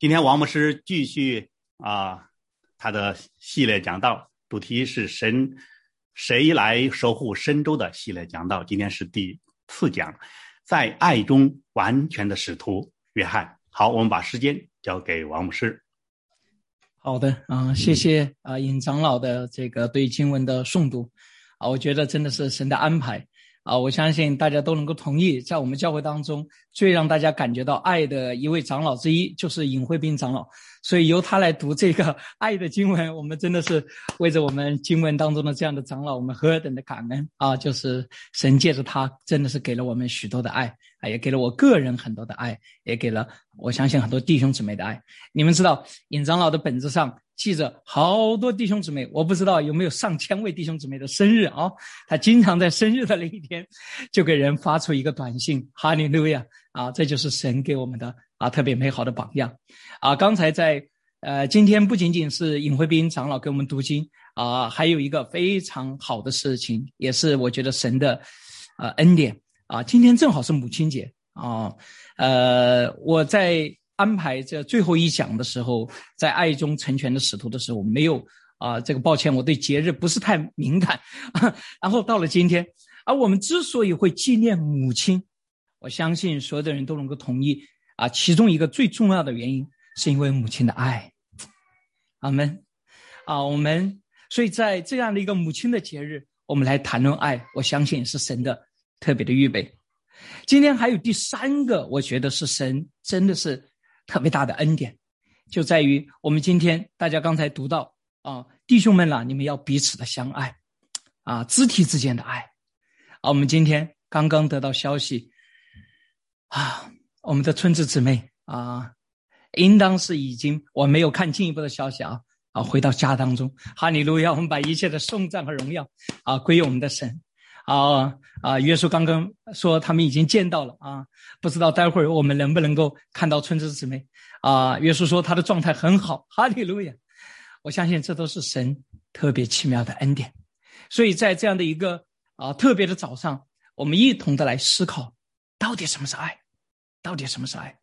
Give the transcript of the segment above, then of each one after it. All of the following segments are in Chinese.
今天王牧师继续啊，他的系列讲道主题是神谁来守护神州的系列讲道。今天是第四讲，在爱中完全的使徒约翰。好，我们把时间交给王牧师。好的啊，谢谢啊，尹长老的这个对经文的诵读啊，我觉得真的是神的安排。啊，我相信大家都能够同意，在我们教会当中，最让大家感觉到爱的一位长老之一，就是尹慧斌长老。所以由他来读这个 爱的经文，我们真的是为着我们经文当中的这样的长老，我们何等的感恩啊！就是神借着他，真的是给了我们许多的爱啊，也给了我个人很多的爱，也给了我相信很多弟兄姊妹的爱。你们知道，尹长老的本子上。记着，好多弟兄姊妹，我不知道有没有上千位弟兄姊妹的生日啊？他经常在生日的那一天，就给人发出一个短信，哈利路亚啊！这就是神给我们的啊特别美好的榜样啊！刚才在呃，今天不仅仅是尹慧斌长老给我们读经啊，还有一个非常好的事情，也是我觉得神的呃恩典啊！今天正好是母亲节啊，呃，我在。安排这最后一讲的时候，在爱中成全的使徒的时候，没有啊，这个抱歉，我对节日不是太敏感。然后到了今天，而我们之所以会纪念母亲，我相信所有的人都能够同意啊，其中一个最重要的原因是因为母亲的爱。阿门。啊，我们所以在这样的一个母亲的节日，我们来谈论爱，我相信是神的特别的预备。今天还有第三个，我觉得是神真的是。特别大的恩典，就在于我们今天大家刚才读到啊，弟兄们啦，你们要彼此的相爱，啊，肢体之间的爱。啊，我们今天刚刚得到消息，啊，我们的村子姊妹啊，应当是已经，我没有看进一步的消息啊，啊，回到家当中，哈利路亚，我们把一切的颂赞和荣耀啊归于我们的神。啊啊！约书刚刚说他们已经见到了啊，不知道待会儿我们能不能够看到村子姊妹啊？约书说他的状态很好，哈利路亚！我相信这都是神特别奇妙的恩典。所以在这样的一个啊特别的早上，我们一同的来思考，到底什么是爱？到底什么是爱？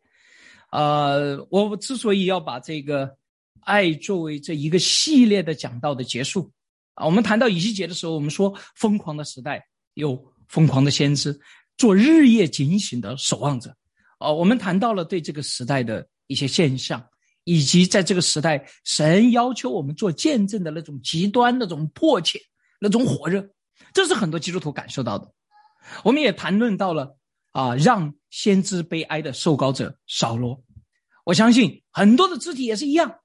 呃，我之所以要把这个爱作为这一个系列的讲到的结束啊，我们谈到以西结的时候，我们说疯狂的时代。有疯狂的先知，做日夜警醒的守望者。哦，我们谈到了对这个时代的一些现象，以及在这个时代，神要求我们做见证的那种极端、那种迫切、那种火热，这是很多基督徒感受到的。我们也谈论到了啊，让先知悲哀的受膏者扫罗。我相信很多的肢体也是一样，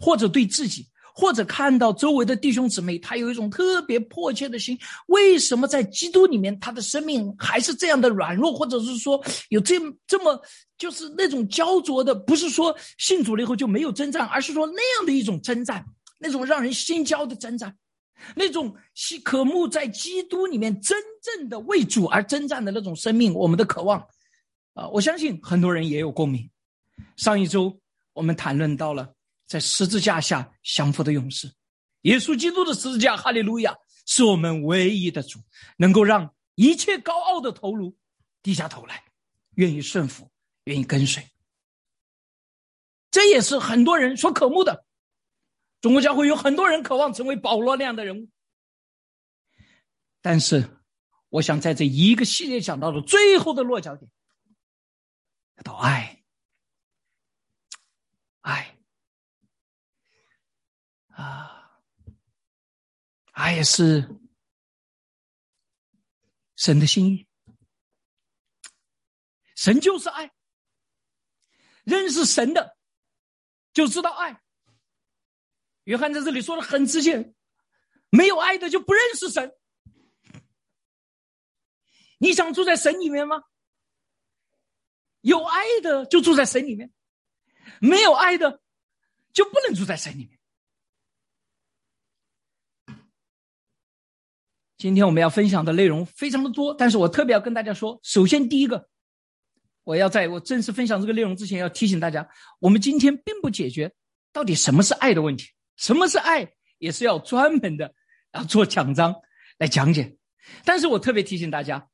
或者对自己。或者看到周围的弟兄姊妹，他有一种特别迫切的心。为什么在基督里面，他的生命还是这样的软弱，或者是说有这这么就是那种焦灼的？不是说信主了以后就没有征战，而是说那样的一种征战，那种让人心焦的征战，那种希渴慕在基督里面真正的为主而征战的那种生命，我们的渴望啊！我相信很多人也有共鸣。上一周我们谈论到了。在十字架下降服的勇士，耶稣基督的十字架，哈利路亚，是我们唯一的主，能够让一切高傲的头颅低下头来，愿意顺服，愿意跟随。这也是很多人所渴慕的。中国教会有很多人渴望成为保罗那样的人物，但是，我想在这一个系列讲到的最后的落脚点，到，爱。啊，爱是神的心意，神就是爱。认识神的就知道爱。约翰在这里说的很直接，没有爱的就不认识神。你想住在神里面吗？有爱的就住在神里面，没有爱的就不能住在神里面。今天我们要分享的内容非常的多，但是我特别要跟大家说，首先第一个，我要在我正式分享这个内容之前，要提醒大家，我们今天并不解决到底什么是爱的问题，什么是爱也是要专门的啊做讲章来讲解。但是我特别提醒大家，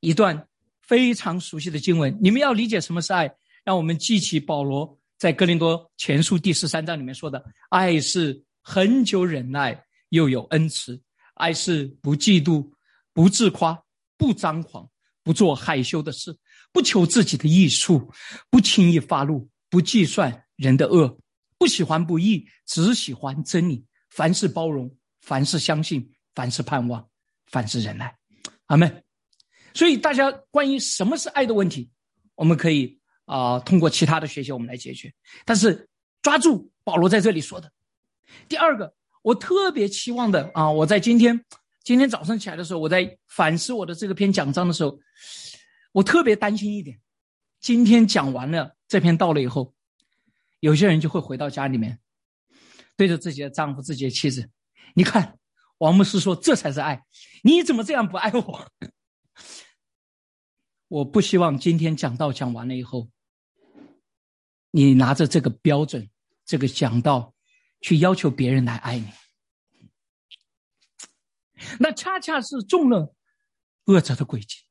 一段非常熟悉的经文，你们要理解什么是爱，让我们记起保罗在哥林多前书第十三章里面说的，爱是恒久忍耐，又有恩慈；爱是不嫉妒，不自夸，不张狂，不做害羞的事，不求自己的益处，不轻易发怒，不计算人的恶，不喜欢不义，只喜欢真理。凡事包容，凡事相信，凡事盼望，凡事忍耐。阿门。所以，大家关于什么是爱的问题，我们可以。啊，通过其他的学习我们来解决。但是抓住保罗在这里说的，第二个，我特别期望的啊，我在今天今天早上起来的时候，我在反思我的这个篇讲章的时候，我特别担心一点：今天讲完了这篇到了以后，有些人就会回到家里面，对着自己的丈夫、自己的妻子，你看，王牧师说这才是爱，你怎么这样不爱我？我不希望今天讲道讲完了以后。你拿着这个标准，这个讲道，去要求别人来爱你，那恰恰是中了恶者的诡计。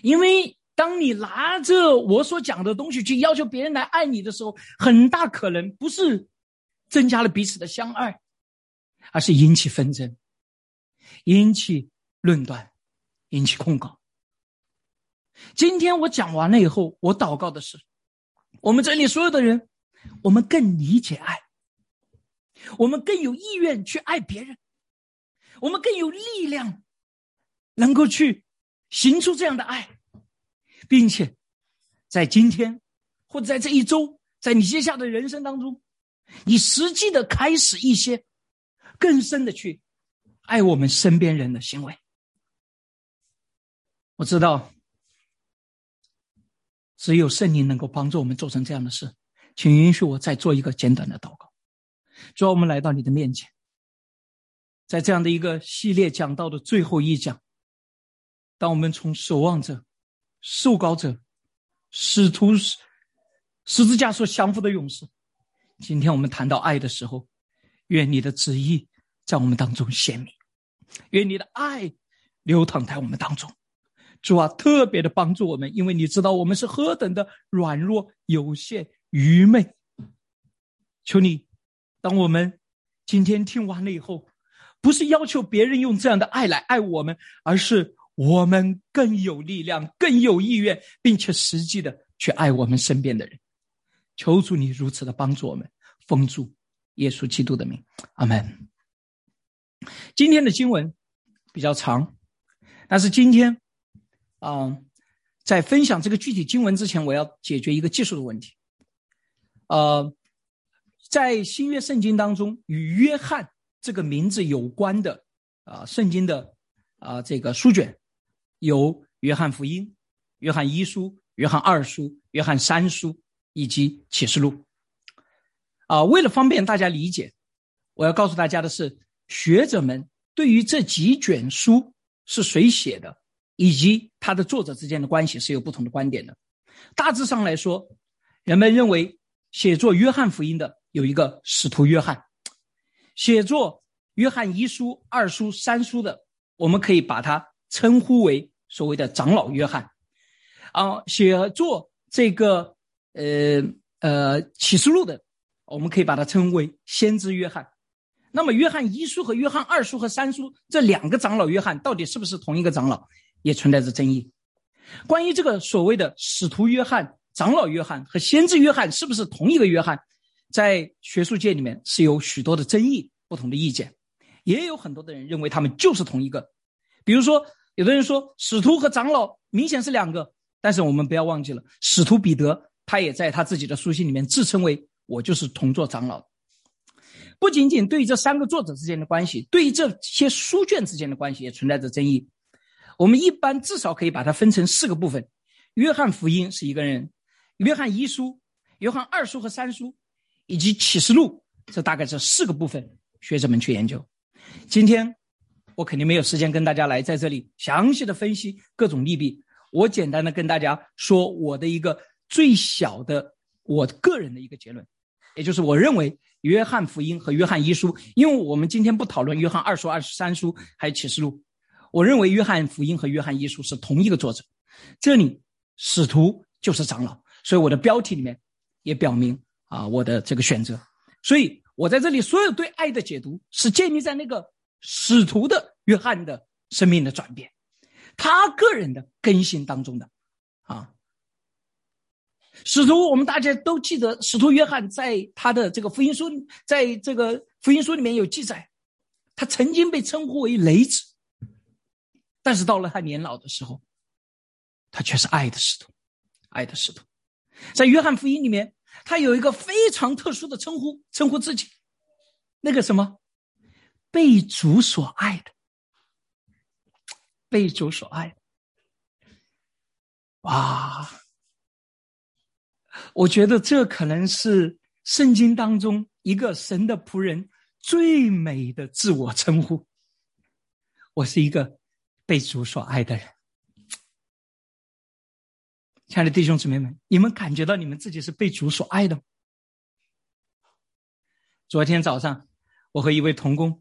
因为当你拿着我所讲的东西去要求别人来爱你的时候，很大可能不是增加了彼此的相爱，而是引起纷争，引起论断，引起控告。今天我讲完了以后，我祷告的是。我们这里所有的人，我们更理解爱，我们更有意愿去爱别人，我们更有力量，能够去行出这样的爱，并且在今天或者在这一周，在你接下来的人生当中，你实际的开始一些更深的去爱我们身边人的行为。我知道。只有圣灵能够帮助我们做成这样的事，请允许我再做一个简短的祷告。主，我们来到你的面前，在这样的一个系列讲到的最后一讲，当我们从守望者、受膏者、使徒、十字架所降服的勇士，今天我们谈到爱的时候，愿你的旨意在我们当中显明，愿你的爱流淌在我们当中。主啊，特别的帮助我们，因为你知道我们是何等的软弱、有限、愚昧。求你，当我们今天听完了以后，不是要求别人用这样的爱来爱我们，而是我们更有力量、更有意愿，并且实际的去爱我们身边的人。求主你如此的帮助我们，封住耶稣基督的名，阿门。今天的经文比较长，但是今天。啊，在分享这个具体经文之前，我要解决一个技术的问题。呃，在新约圣经当中，与约翰这个名字有关的啊，圣经的啊这个书卷有约翰福音、约翰一书、约翰二书、约翰三书以及启示录。啊，为了方便大家理解，我要告诉大家的是，学者们对于这几卷书是谁写的。以及他的作者之间的关系是有不同的观点的。大致上来说，人们认为写作约翰福音的有一个使徒约翰，写作约翰一书、二书、三书的，我们可以把它称呼为所谓的长老约翰。啊，写作这个呃呃启示录的，我们可以把它称为先知约翰。那么，约翰一书和约翰二书和三书这两个长老约翰，到底是不是同一个长老？也存在着争议。关于这个所谓的使徒约翰、长老约翰和先知约翰是不是同一个约翰，在学术界里面是有许多的争议、不同的意见。也有很多的人认为他们就是同一个。比如说，有的人说使徒和长老明显是两个，但是我们不要忘记了，使徒彼得他也在他自己的书信里面自称为“我就是同作长老”。不仅仅对于这三个作者之间的关系，对于这些书卷之间的关系也存在着争议。我们一般至少可以把它分成四个部分：约翰福音是一个人，约翰一书、约翰二书和三书，以及启示录。这大概这四个部分，学者们去研究。今天我肯定没有时间跟大家来在这里详细的分析各种利弊。我简单的跟大家说我的一个最小的我个人的一个结论，也就是我认为约翰福音和约翰一书，因为我们今天不讨论约翰二书、二十三书还有启示录。我认为约翰福音和约翰一书是同一个作者，这里使徒就是长老，所以我的标题里面也表明啊我的这个选择。所以我在这里所有对爱的解读是建立在那个使徒的约翰的生命的转变，他个人的更新当中的啊。使徒，我们大家都记得，使徒约翰在他的这个福音书，在这个福音书里面有记载，他曾经被称呼为雷子，但是到了他年老的时候，他却是爱的使徒，爱的使徒。在约翰福音里面，他有一个非常特殊的称呼，称呼自己，那个什么，被主所爱的，被主所爱的，哇！我觉得这可能是圣经当中一个神的仆人最美的自我称呼。我是一个被主所爱的人。亲爱的弟兄姊妹们，你们感觉到你们自己是被主所爱的吗？昨天早上，我和一位同工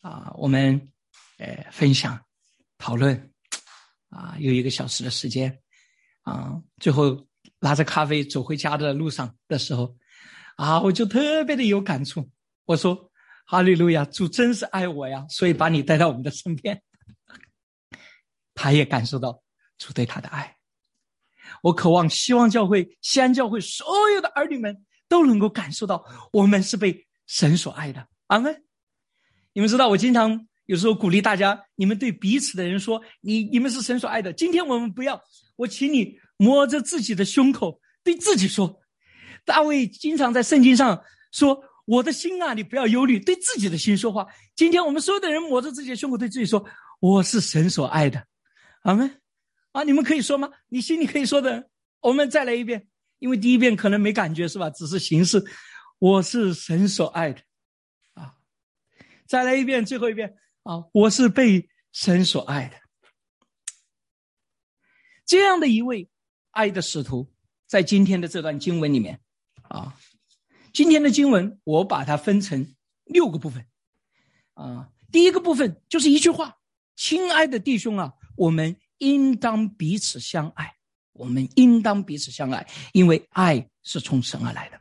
啊，我们呃分享讨论啊，有一个小时的时间啊，最后。拿着咖啡走回家的路上的时候，啊，我就特别的有感触。我说：“哈利路亚，主真是爱我呀，所以把你带到我们的身边。”他也感受到主对他的爱。我渴望希望教会、西安教会所有的儿女们都能够感受到，我们是被神所爱的。阿门。你们知道，我经常有时候鼓励大家，你们对彼此的人说：“你你们是神所爱的。”今天我们不要，我请你。摸着自己的胸口，对自己说：“大卫经常在圣经上说，我的心啊，你不要忧虑。”对自己的心说话。今天我们所有的人摸着自己的胸口，对自己说：“我是神所爱的。”阿门。啊，你们可以说吗？你心里可以说的。我们再来一遍，因为第一遍可能没感觉，是吧？只是形式。我是神所爱的。啊，再来一遍，最后一遍。啊，我是被神所爱的。这样的一位。爱的使徒，在今天的这段经文里面，啊，今天的经文我把它分成六个部分，啊，第一个部分就是一句话：“亲爱的弟兄啊，我们应当彼此相爱，我们应当彼此相爱，因为爱是从神而来的。”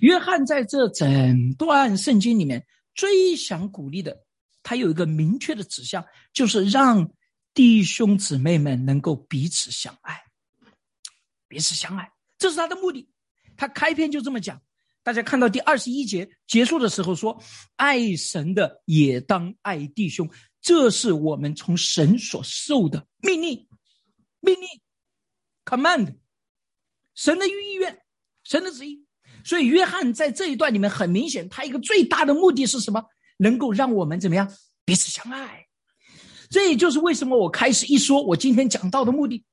约翰在这整段圣经里面最想鼓励的，他有一个明确的指向，就是让弟兄姊妹们能够彼此相爱。彼此相爱，这是他的目的。他开篇就这么讲。大家看到第二十一节结束的时候说：“爱神的也当爱弟兄，这是我们从神所受的命令。命令，command，神的意愿，神的旨意。所以约翰在这一段里面很明显，他一个最大的目的是什么？能够让我们怎么样彼此相爱。这也就是为什么我开始一说我今天讲到的目的。”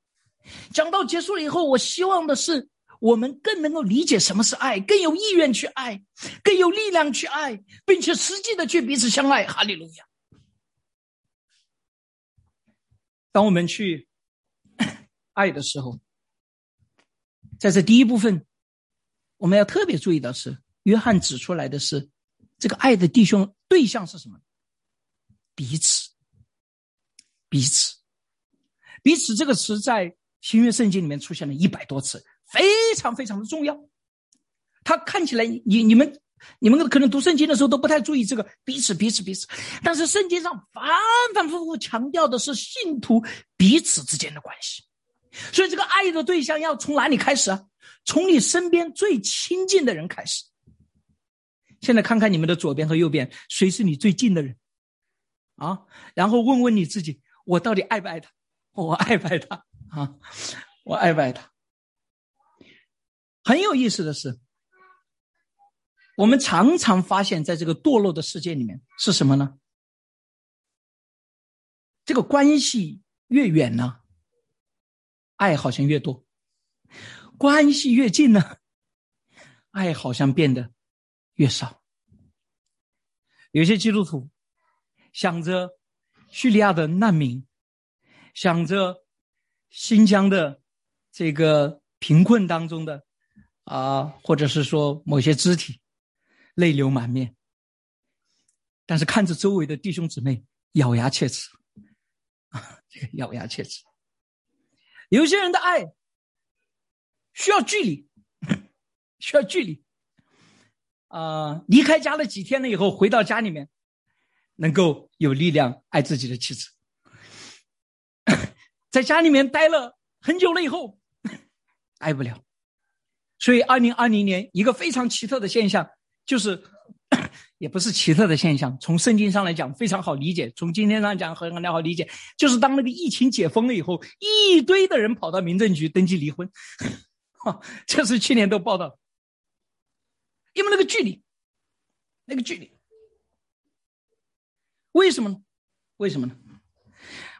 讲到结束了以后，我希望的是我们更能够理解什么是爱，更有意愿去爱，更有力量去爱，并且实际的去彼此相爱。哈利路亚！当我们去 爱的时候，在这第一部分，我们要特别注意的是，约翰指出来的是，这个爱的弟兄对象是什么？彼此，彼此，彼此这个词在。新约圣经里面出现了一百多次，非常非常的重要。他看起来，你你们你们可能读圣经的时候都不太注意这个彼此彼此彼此，但是圣经上反反复复强调的是信徒彼此之间的关系。所以，这个爱的对象要从哪里开始啊？从你身边最亲近的人开始。现在看看你们的左边和右边，谁是你最近的人？啊，然后问问你自己：我到底爱不爱他？我爱不爱他？啊，我爱不爱他？很有意思的是，我们常常发现，在这个堕落的世界里面，是什么呢？这个关系越远呢，爱好像越多；关系越近呢，爱好像变得越少。有些基督徒想着叙利亚的难民，想着。新疆的这个贫困当中的啊，或者是说某些肢体泪流满面，但是看着周围的弟兄姊妹咬牙切齿啊，这个咬牙切齿。有些人的爱需要距离，需要距离。啊，离开家了几天了以后，回到家里面，能够有力量爱自己的妻子。在家里面待了很久了以后，爱不了。所以，二零二零年一个非常奇特的现象，就是，也不是奇特的现象，从圣经上来讲非常好理解，从今天上讲很很好理解，就是当那个疫情解封了以后，一堆的人跑到民政局登记离婚，哈，这是去年都报道。因为那个距离，那个距离，为什么呢？为什么呢？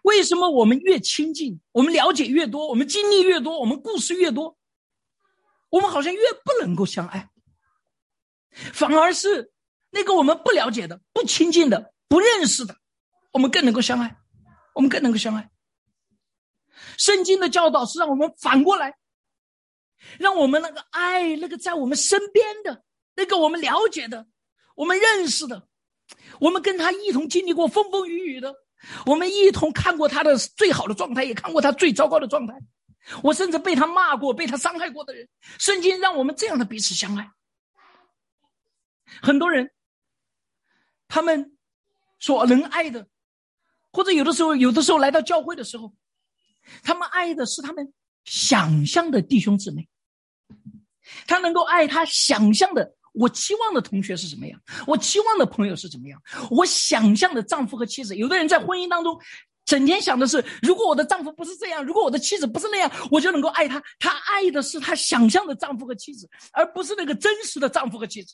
为什么我们越亲近，我们了解越多，我们经历越多，我们故事越多，我们好像越不能够相爱，反而是那个我们不了解的、不亲近的、不认识的，我们更能够相爱，我们更能够相爱。圣经的教导是让我们反过来，让我们那个爱那个在我们身边的。那个我们了解的，我们认识的，我们跟他一同经历过风风雨雨的，我们一同看过他的最好的状态，也看过他最糟糕的状态。我甚至被他骂过、被他伤害过的人，圣经让我们这样的彼此相爱。很多人，他们所能爱的，或者有的时候，有的时候来到教会的时候，他们爱的是他们想象的弟兄姊妹，他能够爱他想象的。我期望的同学是怎么样？我期望的朋友是怎么样？我想象的丈夫和妻子，有的人在婚姻当中，整天想的是：如果我的丈夫不是这样，如果我的妻子不是那样，我就能够爱他。他爱的是他想象的丈夫和妻子，而不是那个真实的丈夫和妻子。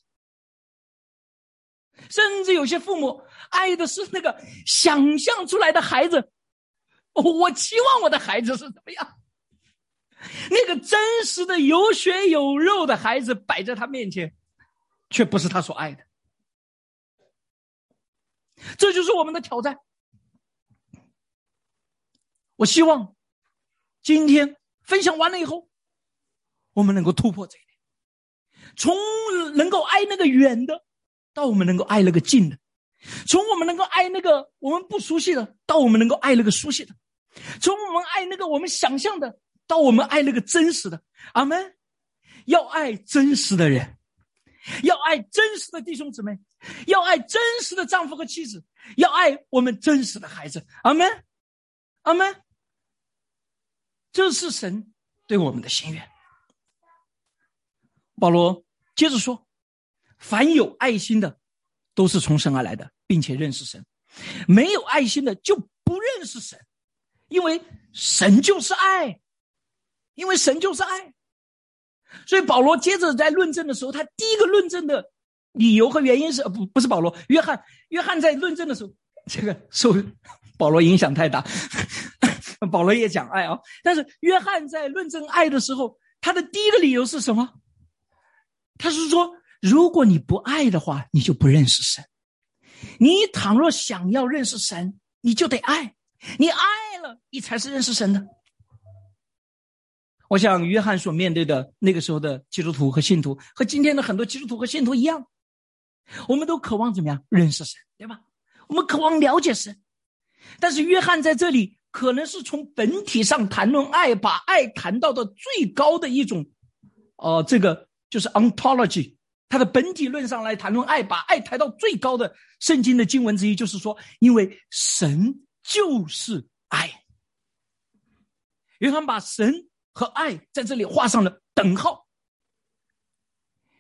甚至有些父母爱的是那个想象出来的孩子。我期望我的孩子是怎么样？那个真实的有血有肉的孩子摆在他面前。却不是他所爱的，这就是我们的挑战。我希望今天分享完了以后，我们能够突破这一点，从能够爱那个远的，到我们能够爱那个近的；从我们能够爱那个我们不熟悉的，到我们能够爱那个熟悉的；从我们爱那个我们想象的，到我们爱那个真实的。阿门！要爱真实的人。要爱真实的弟兄姊妹，要爱真实的丈夫和妻子，要爱我们真实的孩子。阿门，阿门。这是神对我们的心愿。保罗接着说：“凡有爱心的，都是从神而来的，并且认识神；没有爱心的，就不认识神，因为神就是爱，因为神就是爱。”所以保罗接着在论证的时候，他第一个论证的理由和原因是，不不是保罗，约翰，约翰在论证的时候，这个受保罗影响太大，保罗也讲爱啊，但是约翰在论证爱的时候，他的第一个理由是什么？他是说，如果你不爱的话，你就不认识神；你倘若想要认识神，你就得爱，你爱了，你才是认识神的。我想，约翰所面对的那个时候的基督徒和信徒，和今天的很多基督徒和信徒一样，我们都渴望怎么样认识神，对吧？我们渴望了解神，但是约翰在这里可能是从本体上谈论爱，把爱谈到的最高的一种，哦，这个就是 ontology，他的本体论上来谈论爱，把爱抬到最高的圣经的经文之一，就是说，因为神就是爱。约翰把神。和爱在这里画上了等号。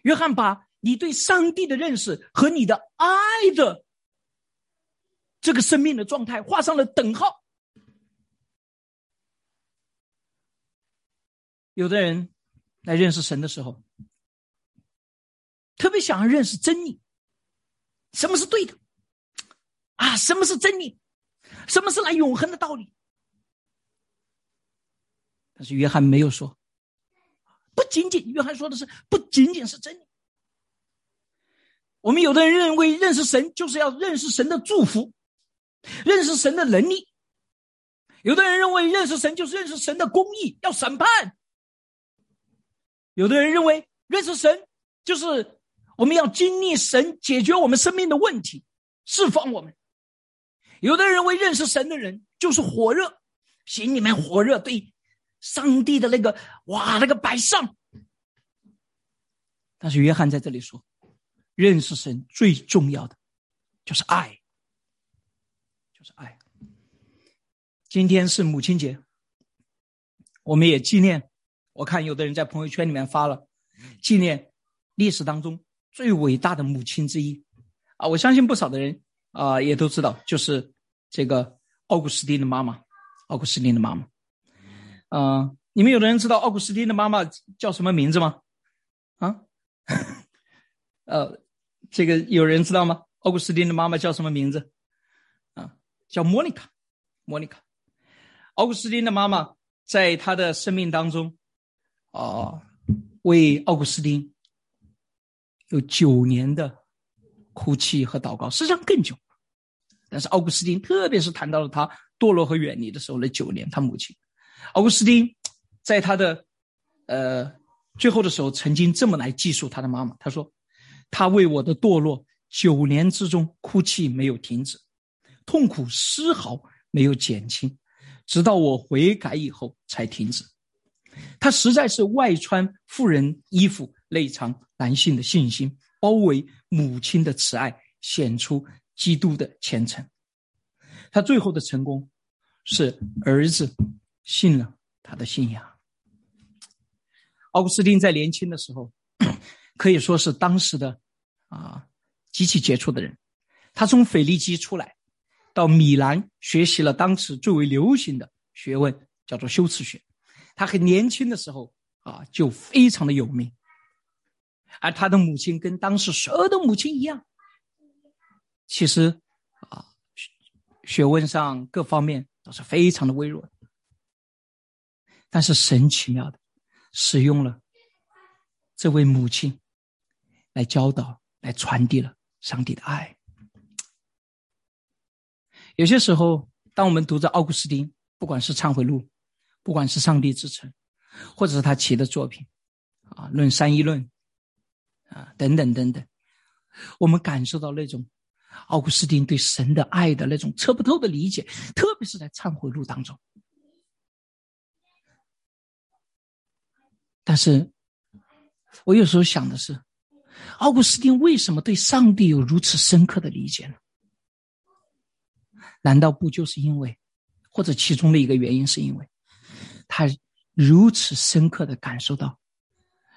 约翰把你对上帝的认识和你的爱的这个生命的状态画上了等号。有的人来认识神的时候，特别想要认识真理，什么是对的？啊，什么是真理？什么是来永恒的道理？但是约翰没有说，不仅仅约翰说的是不仅仅是真理。我们有的人认为认识神就是要认识神的祝福，认识神的能力；有的人认为认识神就是认识神的公义，要审判；有的人认为认识神就是我们要经历神解决我们生命的问题，释放我们；有的人为认识神的人就是火热，心里面火热，对。上帝的那个哇，那个摆上，但是约翰在这里说，认识神最重要的就是爱，就是爱。今天是母亲节，我们也纪念。我看有的人在朋友圈里面发了纪念历史当中最伟大的母亲之一啊！我相信不少的人啊也都知道，就是这个奥古斯丁的妈妈，奥古斯丁的妈妈。嗯，你们有的人知道奥古斯丁的妈妈叫什么名字吗？啊？呃，这个有人知道吗？奥古斯丁的妈妈叫什么名字？啊，叫莫妮卡，莫妮卡。奥古斯丁的妈妈在他的生命当中，啊，为奥古斯丁有九年的哭泣和祷告，实际上更久。但是奥古斯丁特别是谈到了他堕落和远离的时候那九年，他母亲奥古斯丁在他的呃。最后的时候，曾经这么来记述他的妈妈。他说：“他为我的堕落九年之中哭泣没有停止，痛苦丝毫没有减轻，直到我悔改以后才停止。他实在是外穿妇人衣服，内藏男性的信心，包围母亲的慈爱，显出基督的虔诚。他最后的成功，是儿子信了他的信仰。”奥古斯丁在年轻的时候，可以说是当时的啊极其杰出的人。他从腓力基出来，到米兰学习了当时最为流行的学问，叫做修辞学。他很年轻的时候啊就非常的有名，而他的母亲跟当时所有的母亲一样，其实啊学问上各方面都是非常的微弱。但是神奇妙的。使用了这位母亲来教导、来传递了上帝的爱。有些时候，当我们读着奥古斯丁，不管是《忏悔录》，不管是《上帝之城》，或者是他其的作品，啊，《论三一论》，啊，等等等等，我们感受到那种奥古斯丁对神的爱的那种测不透的理解，特别是在《忏悔录》当中。但是，我有时候想的是，奥古斯丁为什么对上帝有如此深刻的理解呢？难道不就是因为，或者其中的一个原因是因为，他如此深刻的感受到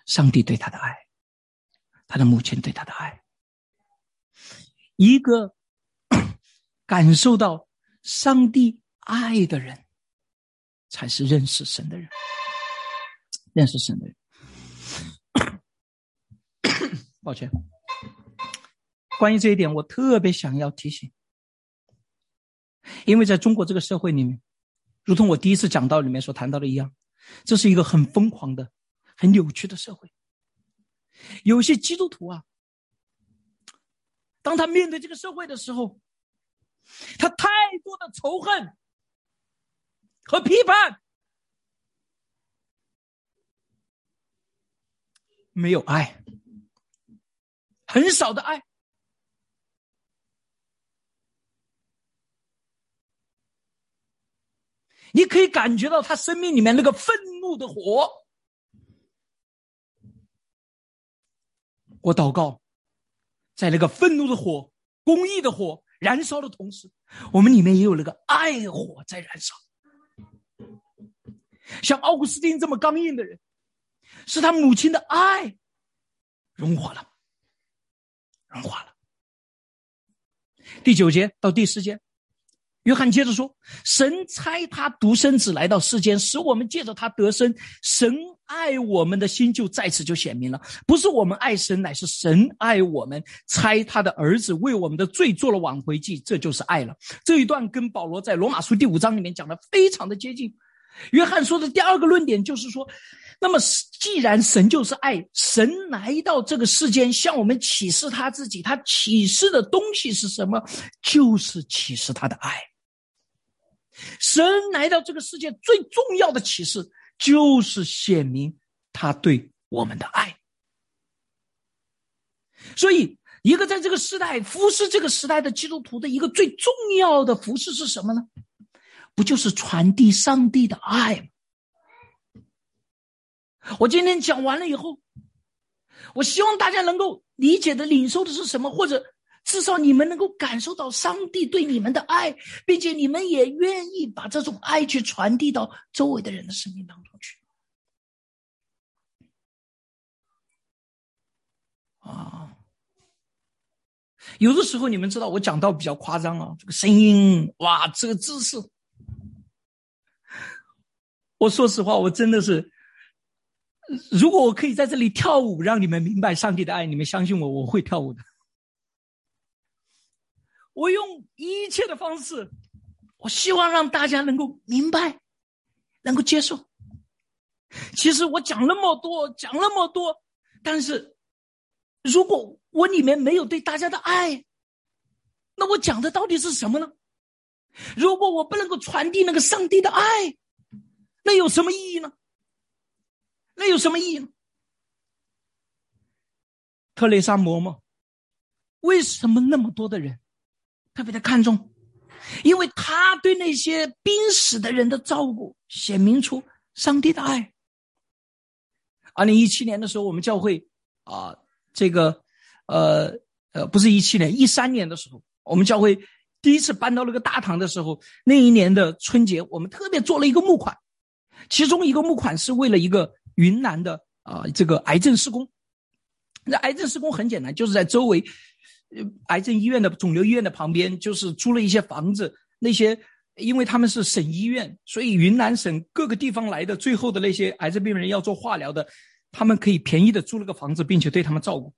上帝对他的爱，他的母亲对他的爱，一个 感受到上帝爱的人，才是认识神的人。认识神的人，抱歉。关于这一点，我特别想要提醒，因为在中国这个社会里面，如同我第一次讲到里面所谈到的一样，这是一个很疯狂的、很扭曲的社会。有些基督徒啊，当他面对这个社会的时候，他太多的仇恨和批判。没有爱，很少的爱。你可以感觉到他生命里面那个愤怒的火。我祷告，在那个愤怒的火、公义的火燃烧的同时，我们里面也有那个爱火在燃烧。像奥古斯丁这么刚硬的人。是他母亲的爱融化了，融化了。第九节到第十节，约翰接着说：“神差他独生子来到世间，使我们借着他得生。神爱我们的心就在此就显明了，不是我们爱神，乃是神爱我们，差他的儿子为我们的罪做了挽回祭，这就是爱了。”这一段跟保罗在罗马书第五章里面讲的非常的接近。约翰说的第二个论点就是说。那么，既然神就是爱，神来到这个世间向我们启示他自己，他启示的东西是什么？就是启示他的爱。神来到这个世界最重要的启示，就是显明他对我们的爱。所以，一个在这个时代服侍这个时代的基督徒的一个最重要的服饰是什么呢？不就是传递上帝的爱吗？我今天讲完了以后，我希望大家能够理解的、领受的是什么，或者至少你们能够感受到上帝对你们的爱，并且你们也愿意把这种爱去传递到周围的人的生命当中去。啊，有的时候你们知道我讲到比较夸张啊，这个声音哇，这个姿势，我说实话，我真的是。如果我可以在这里跳舞，让你们明白上帝的爱，你们相信我，我会跳舞的。我用一切的方式，我希望让大家能够明白，能够接受。其实我讲那么多，讲那么多，但是如果我里面没有对大家的爱，那我讲的到底是什么呢？如果我不能够传递那个上帝的爱，那有什么意义呢？那有什么意义呢？特蕾莎嬷嬷为什么那么多的人特别的看重？因为他对那些濒死的人的照顾，显明出上帝的爱。二零一七年的时候，我们教会啊，这个呃呃，不是一七年，一三年的时候，我们教会第一次搬到那个大堂的时候，那一年的春节，我们特别做了一个募款，其中一个募款是为了一个。云南的啊，这个癌症施工，那癌症施工很简单，就是在周围，癌症医院的肿瘤医院的旁边，就是租了一些房子。那些因为他们是省医院，所以云南省各个地方来的最后的那些癌症病人要做化疗的，他们可以便宜的租了个房子，并且对他们照顾。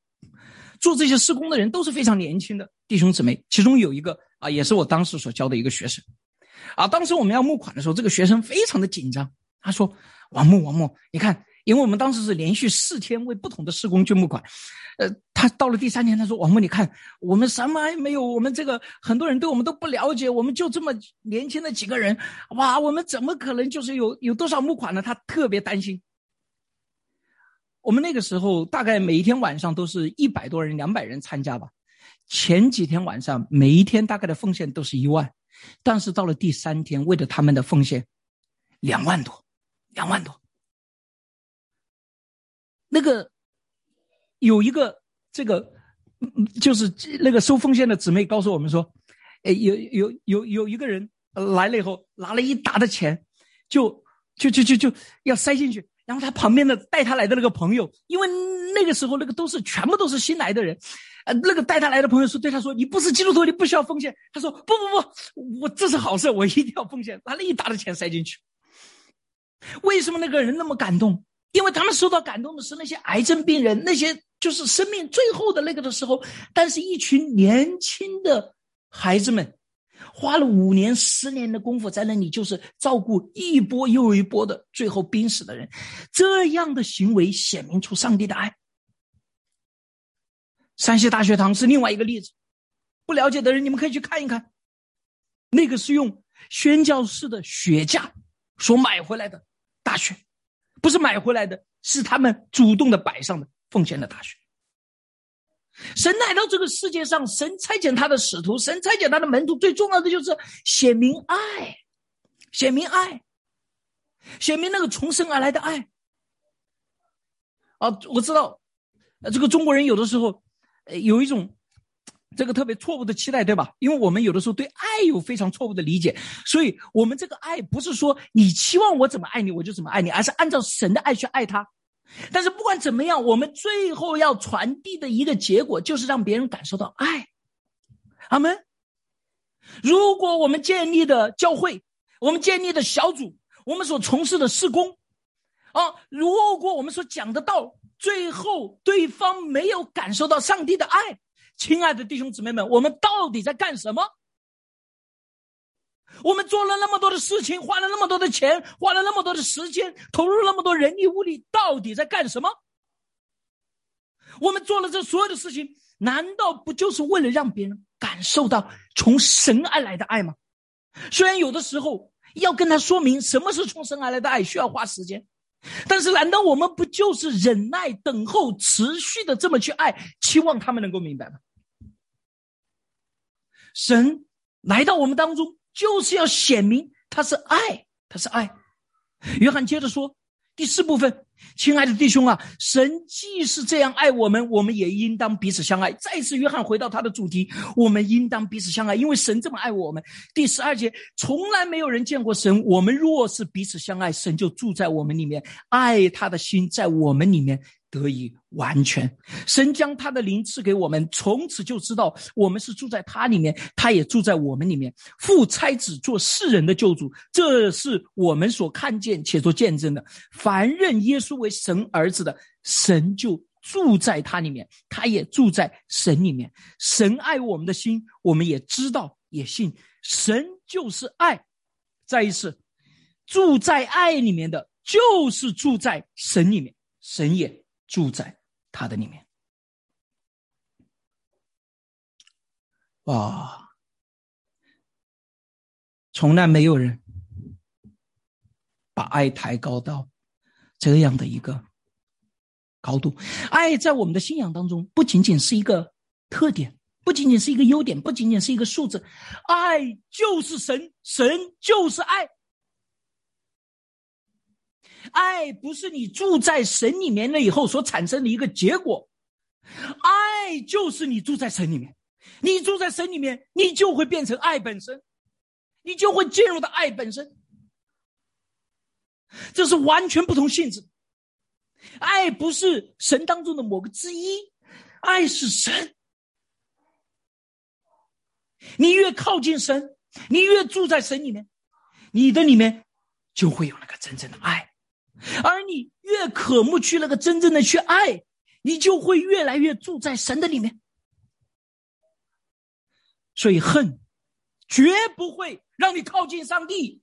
做这些施工的人都是非常年轻的弟兄姊妹，其中有一个啊，也是我当时所教的一个学生。啊，当时我们要募款的时候，这个学生非常的紧张，他说。王木，王木，你看，因为我们当时是连续四天为不同的施工捐募款，呃，他到了第三天，他说：“王木，你看，我们什么也没有，我们这个很多人对我们都不了解，我们就这么年轻的几个人，哇，我们怎么可能就是有 有多少募款呢？”他特别担心。我们那个时候大概每一天晚上都是一百多人、两百人参加吧。前几天晚上每一天大概的奉献都是一万，但是到了第三天，为了他们的奉献，两万多。两万多，那个有一个这个，就是那个收奉献的姊妹告诉我们说，哎，有有有有一个人来了以后，拿了一沓的钱，就就就就就要塞进去，然后他旁边的带他来的那个朋友，因为那个时候那个都是全部都是新来的人，呃，那个带他来的朋友说对他说，你不是基督徒，你不需要奉献。他说不不不，我这是好事，我一定要奉献，拿了一沓的钱塞进去。为什么那个人那么感动？因为他们受到感动的是那些癌症病人，那些就是生命最后的那个的时候。但是，一群年轻的孩子们，花了五年、十年的功夫在那里，就是照顾一波又一波的最后濒死的人。这样的行为显明出上帝的爱。山西大学堂是另外一个例子，不了解的人你们可以去看一看，那个是用宣教士的血价所买回来的。大学不是买回来的，是他们主动的摆上的奉献的大学。神来到这个世界上，神差遣他的使徒，神差遣他的门徒，最重要的就是显明爱，显明爱，显明那个从生而来的爱。啊，我知道，这个中国人有的时候有一种。这个特别错误的期待，对吧？因为我们有的时候对爱有非常错误的理解，所以我们这个爱不是说你期望我怎么爱你我就怎么爱你，而是按照神的爱去爱他。但是不管怎么样，我们最后要传递的一个结果就是让别人感受到爱。阿门。如果我们建立的教会，我们建立的小组，我们所从事的施工，啊，如果我们所讲的道，最后对方没有感受到上帝的爱。亲爱的弟兄姊妹们，我们到底在干什么？我们做了那么多的事情，花了那么多的钱，花了那么多的时间，投入那么多人力物力，到底在干什么？我们做了这所有的事情，难道不就是为了让别人感受到从神而来的爱吗？虽然有的时候要跟他说明什么是从神而来的爱，需要花时间。但是，难道我们不就是忍耐、等候、持续的这么去爱，期望他们能够明白吗？神来到我们当中，就是要显明他是爱，他是爱。约翰接着说：“第四部分，亲爱的弟兄啊，神既是这样爱我们，我们也应当彼此相爱。再次，约翰回到他的主题，我们应当彼此相爱，因为神这么爱我们。第十二节，从来没有人见过神，我们若是彼此相爱，神就住在我们里面，爱他的心在我们里面。得以完全，神将他的灵赐给我们，从此就知道我们是住在他里面，他也住在我们里面。父差子做世人的救主，这是我们所看见且做见证的。凡认耶稣为神儿子的，神就住在他里面，他也住在神里面。神爱我们的心，我们也知道也信。神就是爱。再一次，住在爱里面的，就是住在神里面，神也。住在他的里面，哇！从来没有人把爱抬高到这样的一个高度。爱在我们的信仰当中，不仅仅是一个特点，不仅仅是一个优点，不仅仅是一个数字。爱就是神，神就是爱。爱不是你住在神里面了以后所产生的一个结果，爱就是你住在神里面，你住在神里面，你就会变成爱本身，你就会进入到爱本身，这是完全不同性质。爱不是神当中的某个之一，爱是神。你越靠近神，你越住在神里面，你的里面就会有那个真正的爱。而你越渴慕去那个真正的去爱，你就会越来越住在神的里面。所以恨，绝不会让你靠近上帝；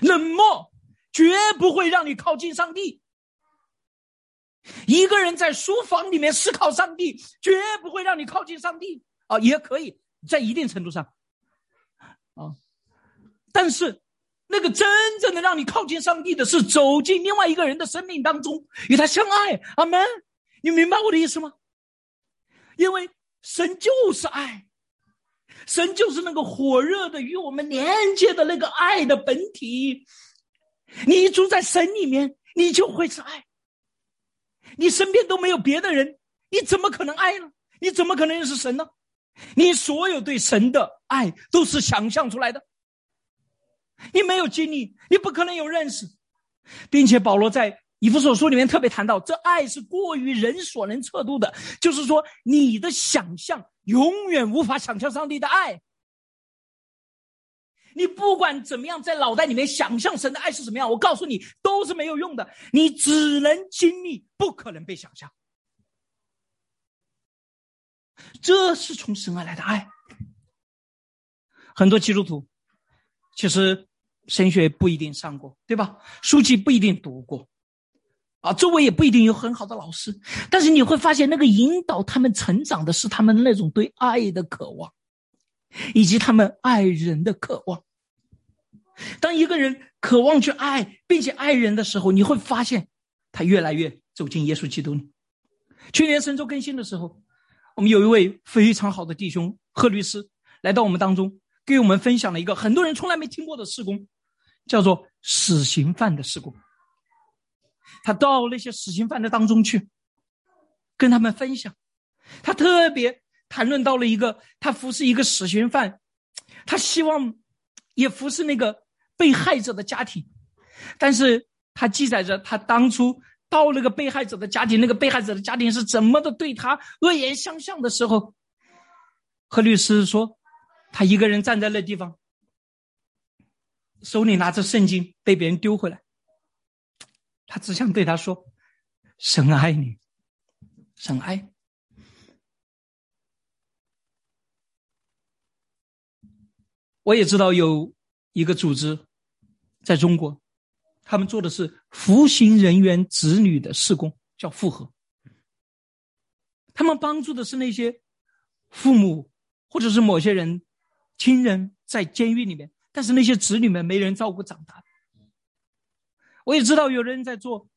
冷漠，绝不会让你靠近上帝。一个人在书房里面思考上帝，绝不会让你靠近上帝啊，也可以在一定程度上啊，但是。那个真正的让你靠近上帝的是走进另外一个人的生命当中，与他相爱。阿门。你明白我的意思吗？因为神就是爱，神就是那个火热的与我们连接的那个爱的本体。你住在神里面，你就会是爱。你身边都没有别的人，你怎么可能爱呢？你怎么可能认识神呢？你所有对神的爱都是想象出来的。你没有经历，你不可能有认识，并且保罗在以弗所书里面特别谈到，这爱是过于人所能测度的，就是说你的想象永远无法想象上帝的爱。你不管怎么样，在脑袋里面想象神的爱是什么样，我告诉你都是没有用的，你只能经历，不可能被想象。这是从神而来的爱。很多基督徒。其实，神学不一定上过，对吧？书籍不一定读过，啊，周围也不一定有很好的老师。但是你会发现，那个引导他们成长的是他们那种对爱的渴望，以及他们爱人的渴望。当一个人渴望去爱，并且爱人的时候，你会发现他越来越走进耶稣基督里。去年神州更新的时候，我们有一位非常好的弟兄贺律师来到我们当中。给我们分享了一个很多人从来没听过的事工，叫做死刑犯的事工。他到那些死刑犯的当中去，跟他们分享。他特别谈论到了一个，他服侍一个死刑犯，他希望也服侍那个被害者的家庭，但是他记载着他当初到那个被害者的家庭，那个被害者的家庭是怎么的对他恶言相向的时候，何律师说。他一个人站在那地方，手里拿着圣经，被别人丢回来。他只想对他说：“神爱你，神爱。”我也知道有一个组织，在中国，他们做的是服刑人员子女的事工，叫复合。他们帮助的是那些父母，或者是某些人。亲人在监狱里面，但是那些子女们没人照顾长大。我也知道有人在做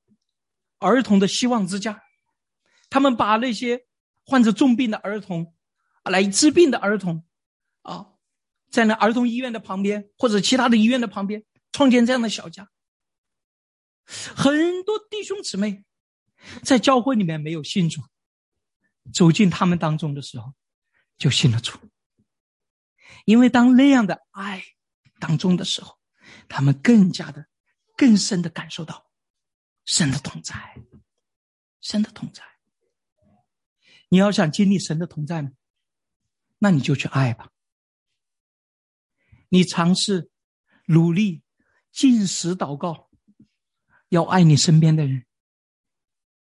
儿童的希望之家，他们把那些患着重病的儿童，来治病的儿童，啊，在那儿童医院的旁边或者其他的医院的旁边，创建这样的小家。很多弟兄姊妹在教会里面没有信主，走进他们当中的时候，就信了主。因为当那样的爱当中的时候，他们更加的、更深的感受到神的同在，神的同在。你要想经历神的同在吗？那你就去爱吧。你尝试努力进食祷告，要爱你身边的人，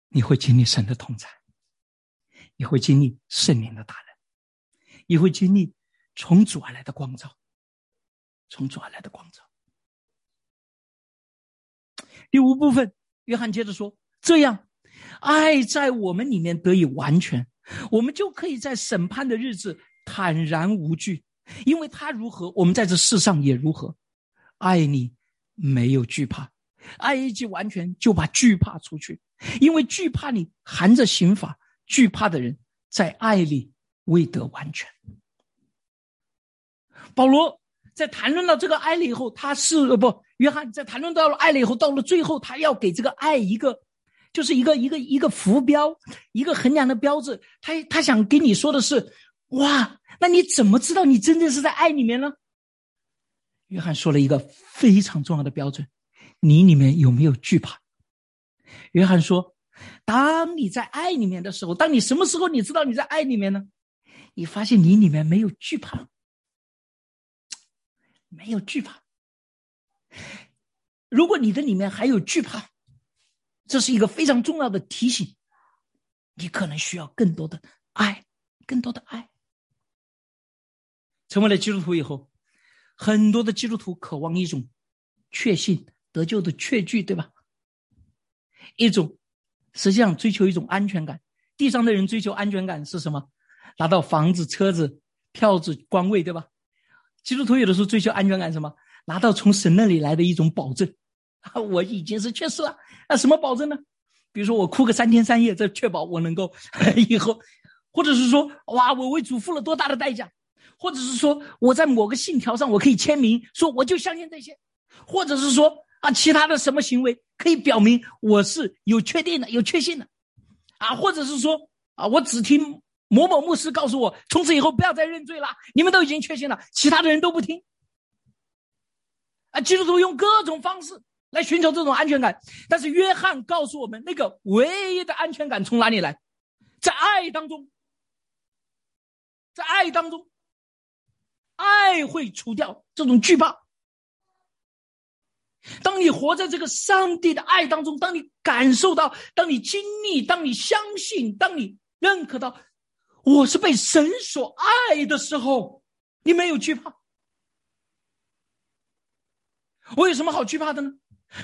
你会经历神的同在，你会经历圣灵的大能，你会经历从主而来的光照，从主而来的光照。第五部分，约翰接着说：“这样，爱在我们里面得以完全。”我们就可以在审判的日子坦然无惧，因为他如何，我们在这世上也如何。爱你没有惧怕，爱一既完全，就把惧怕除去，因为惧怕你含着刑法，惧怕的人在爱里未得完全。保罗在谈论到这个爱了以后，他是呃不，约翰在谈论到了爱了以后，到了最后，他要给这个爱一个。就是一个一个一个浮标，一个衡量的标志。他他想跟你说的是，哇，那你怎么知道你真正是在爱里面呢？约翰说了一个非常重要的标准：你里面有没有惧怕？约翰说，当你在爱里面的时候，当你什么时候你知道你在爱里面呢？你发现你里面没有惧怕，没有惧怕。如果你的里面还有惧怕。这是一个非常重要的提醒，你可能需要更多的爱，更多的爱。成为了基督徒以后，很多的基督徒渴望一种确信得救的确据，对吧？一种实际上追求一种安全感。地上的人追求安全感是什么？拿到房子、车子、票子、官位，对吧？基督徒有的时候追求安全感什么？拿到从神那里来的一种保证。啊，我已经是确实了。那什么保证呢？比如说我哭个三天三夜，这确保我能够 以后，或者是说，哇，我为主付了多大的代价，或者是说我在某个信条上我可以签名，说我就相信这些，或者是说啊，其他的什么行为可以表明我是有确定的、有确信的，啊，或者是说啊，我只听某某牧师告诉我，从此以后不要再认罪了，你们都已经确信了，其他的人都不听，啊，基督徒用各种方式。来寻求这种安全感，但是约翰告诉我们，那个唯一的安全感从哪里来？在爱当中，在爱当中，爱会除掉这种惧怕。当你活在这个上帝的爱当中，当你感受到，当你经历，当你相信，当你认可到我是被神所爱的时候，你没有惧怕。我有什么好惧怕的呢？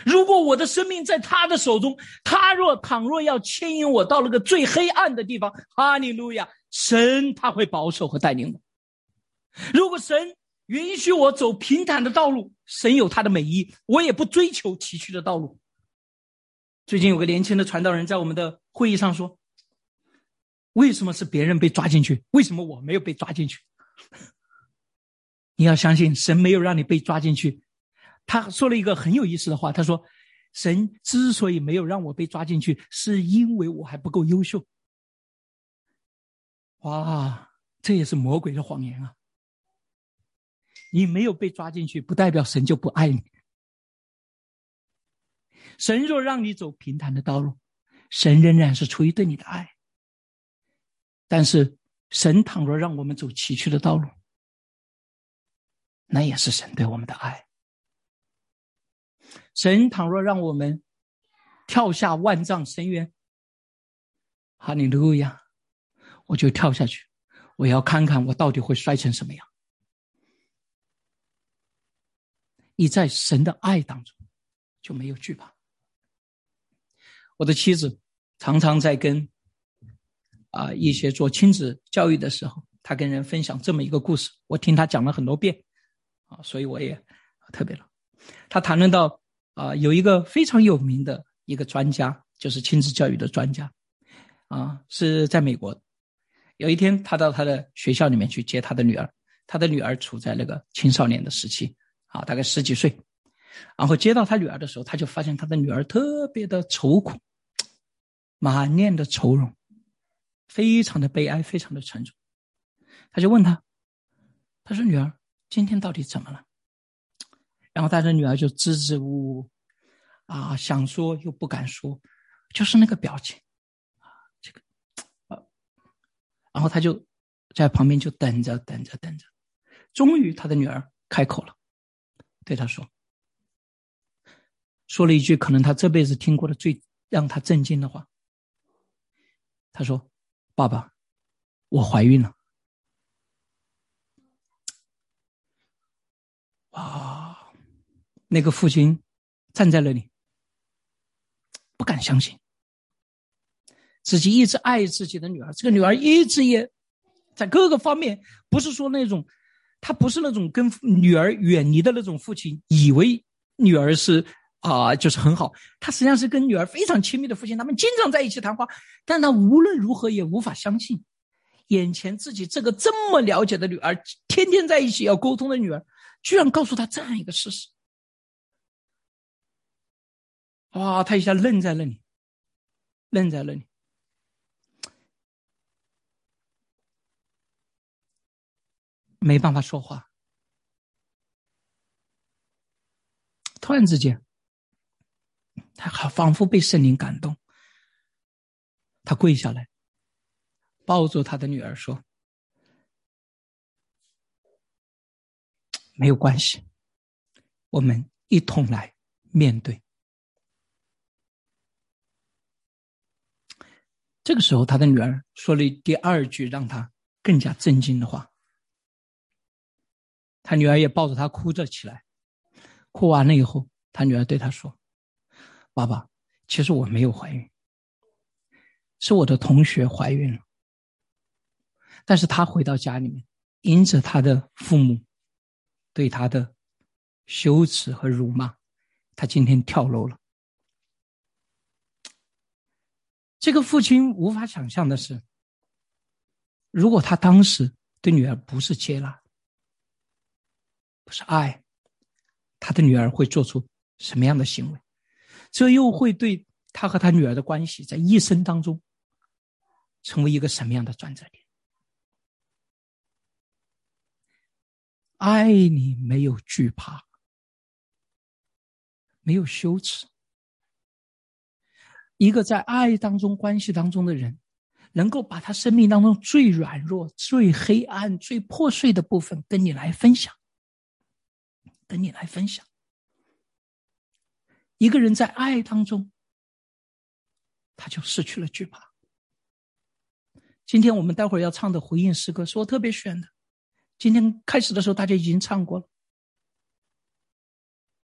如果我的生命在他的手中，他若倘若要牵引我到了个最黑暗的地方，哈利路亚，神他会保守和带领我。如果神允许我走平坦的道路，神有他的美意，我也不追求崎岖的道路。最近有个年轻的传道人在我们的会议上说：“为什么是别人被抓进去？为什么我没有被抓进去？”你要相信，神没有让你被抓进去。他说了一个很有意思的话，他说：“神之所以没有让我被抓进去，是因为我还不够优秀。”哇，这也是魔鬼的谎言啊！你没有被抓进去，不代表神就不爱你。神若让你走平坦的道路，神仍然是出于对你的爱；但是神倘若让我们走崎岖的道路，那也是神对我们的爱。神倘若让我们跳下万丈深渊，哈利路亚，我就跳下去。我要看看我到底会摔成什么样。你在神的爱当中就没有惧怕。我的妻子常常在跟啊一些做亲子教育的时候，他跟人分享这么一个故事，我听他讲了很多遍啊，所以我也特别了。他谈论到。啊，有一个非常有名的一个专家，就是亲子教育的专家，啊，是在美国。有一天，他到他的学校里面去接他的女儿，他的女儿处在那个青少年的时期，啊，大概十几岁。然后接到他女儿的时候，他就发现他的女儿特别的愁苦，满脸的愁容，非常的悲哀，非常的沉重。他就问他，他说：“女儿，今天到底怎么了？”然后他的女儿就支支吾吾，啊，想说又不敢说，就是那个表情，啊，这个，啊，然后他就在旁边就等着，等着，等着，终于他的女儿开口了，对他说。说了一句可能他这辈子听过的最让他震惊的话。他说：“爸爸，我怀孕了。”哇！那个父亲站在那里，不敢相信，自己一直爱自己的女儿，这个女儿一直也在各个方面，不是说那种，他不是那种跟女儿远离的那种父亲，以为女儿是。啊，就是很好。他实际上是跟女儿非常亲密的父亲，他们经常在一起谈话。但他无论如何也无法相信，眼前自己这个这么了解的女儿，天天在一起要沟通的女儿，居然告诉他这样一个事实。哇，他一下愣在那里，愣在那里，没办法说话。突然之间。他好，仿佛被圣灵感动。他跪下来，抱住他的女儿说：“没有关系，我们一同来面对。”这个时候，他的女儿说了第二句让他更加震惊的话。他女儿也抱着他哭着起来。哭完了以后，他女儿对他说。爸爸，其实我没有怀孕，是我的同学怀孕了。但是他回到家里面，因着他的父母对他的羞耻和辱骂，他今天跳楼了。这个父亲无法想象的是，如果他当时对女儿不是接纳，不是爱，他的女儿会做出什么样的行为？这又会对他和他女儿的关系，在一生当中，成为一个什么样的转折点？爱你没有惧怕，没有羞耻。一个在爱当中、关系当中的人，能够把他生命当中最软弱、最黑暗、最破碎的部分跟你来分享，跟你来分享。一个人在爱当中，他就失去了惧怕。今天我们待会儿要唱的回应诗歌是我特别选的。今天开始的时候大家已经唱过了。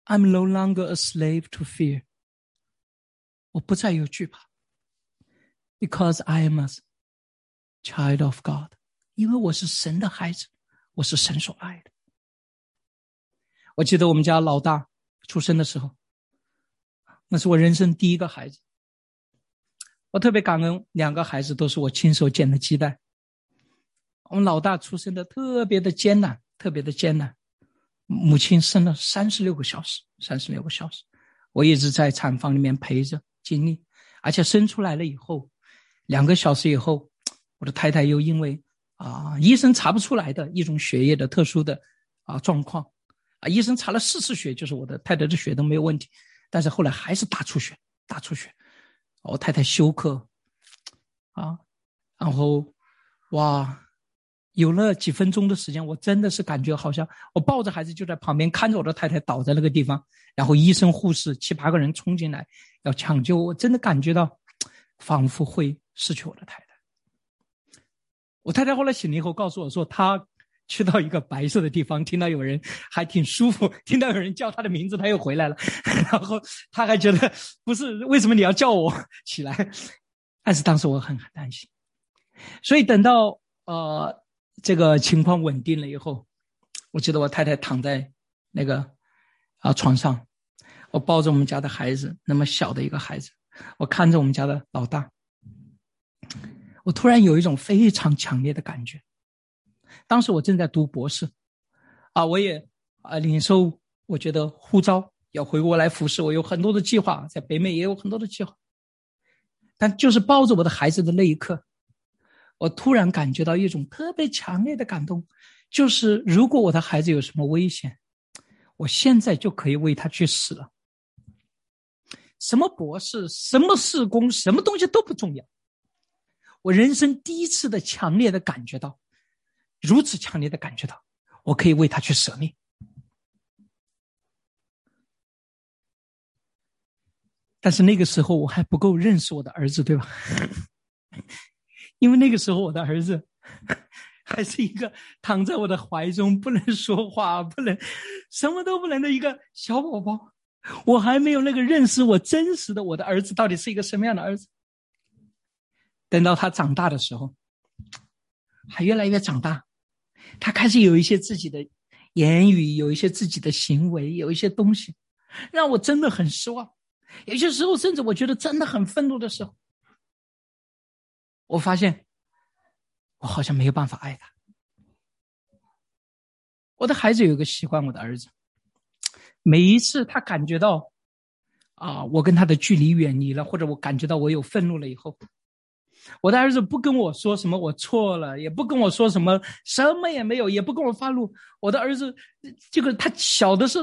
I'm no longer a slave to fear。我不再有惧怕，because I am a child of God。因为我是神的孩子，我是神所爱的。我记得我们家老大出生的时候。那是我人生第一个孩子，我特别感恩，两个孩子都是我亲手捡的鸡蛋。我们老大出生的特别的艰难，特别的艰难，母亲生了三十六个小时，三十六个小时，我一直在产房里面陪着经历，而且生出来了以后，两个小时以后，我的太太又因为啊医生查不出来的一种血液的特殊的啊状况，啊医生查了四次血，就是我的太太的血都没有问题。但是后来还是大出血，大出血，我太太休克，啊，然后，哇，有了几分钟的时间，我真的是感觉好像我抱着孩子就在旁边看着我的太太倒在那个地方，然后医生护士七八个人冲进来要抢救，我真的感觉到仿佛会失去我的太太。我太太后来醒了以后告诉我说，她。去到一个白色的地方，听到有人还挺舒服，听到有人叫他的名字，他又回来了。然后他还觉得不是为什么你要叫我起来？但是当时我很很担心，所以等到呃这个情况稳定了以后，我记得我太太躺在那个啊床上，我抱着我们家的孩子，那么小的一个孩子，我看着我们家的老大，我突然有一种非常强烈的感觉。当时我正在读博士，啊，我也啊领受，我觉得呼召要回国来服侍，我有很多的计划，在北美也有很多的计划。但就是抱着我的孩子的那一刻，我突然感觉到一种特别强烈的感动，就是如果我的孩子有什么危险，我现在就可以为他去死了。什么博士，什么事工，什么东西都不重要。我人生第一次的强烈的感觉到，如此强烈的感觉到，我可以为他去舍命。但是那个时候我还不够认识我的儿子，对吧？因为那个时候我的儿子 还是一个躺在我的怀中不能说话、不能什么都不能的一个小宝宝，我还没有那个认识我真实的我的儿子到底是一个什么样的儿子。等到他长大的时候，还越来越长大，他开始有一些自己的言语，有一些自己的行为，有一些东西，让我真的很失望。有些时候，甚至我觉得真的很愤怒的时候，我发现我好像没有办法爱他。我的孩子有一个习惯，我的儿子，每一次他感觉到啊，我跟他的距离远离了，或者我感觉到我有愤怒了以后，我的儿子不跟我说什么我错了，也不跟我说什么，什么也没有，也不跟我发怒。我的儿子这个他小的是，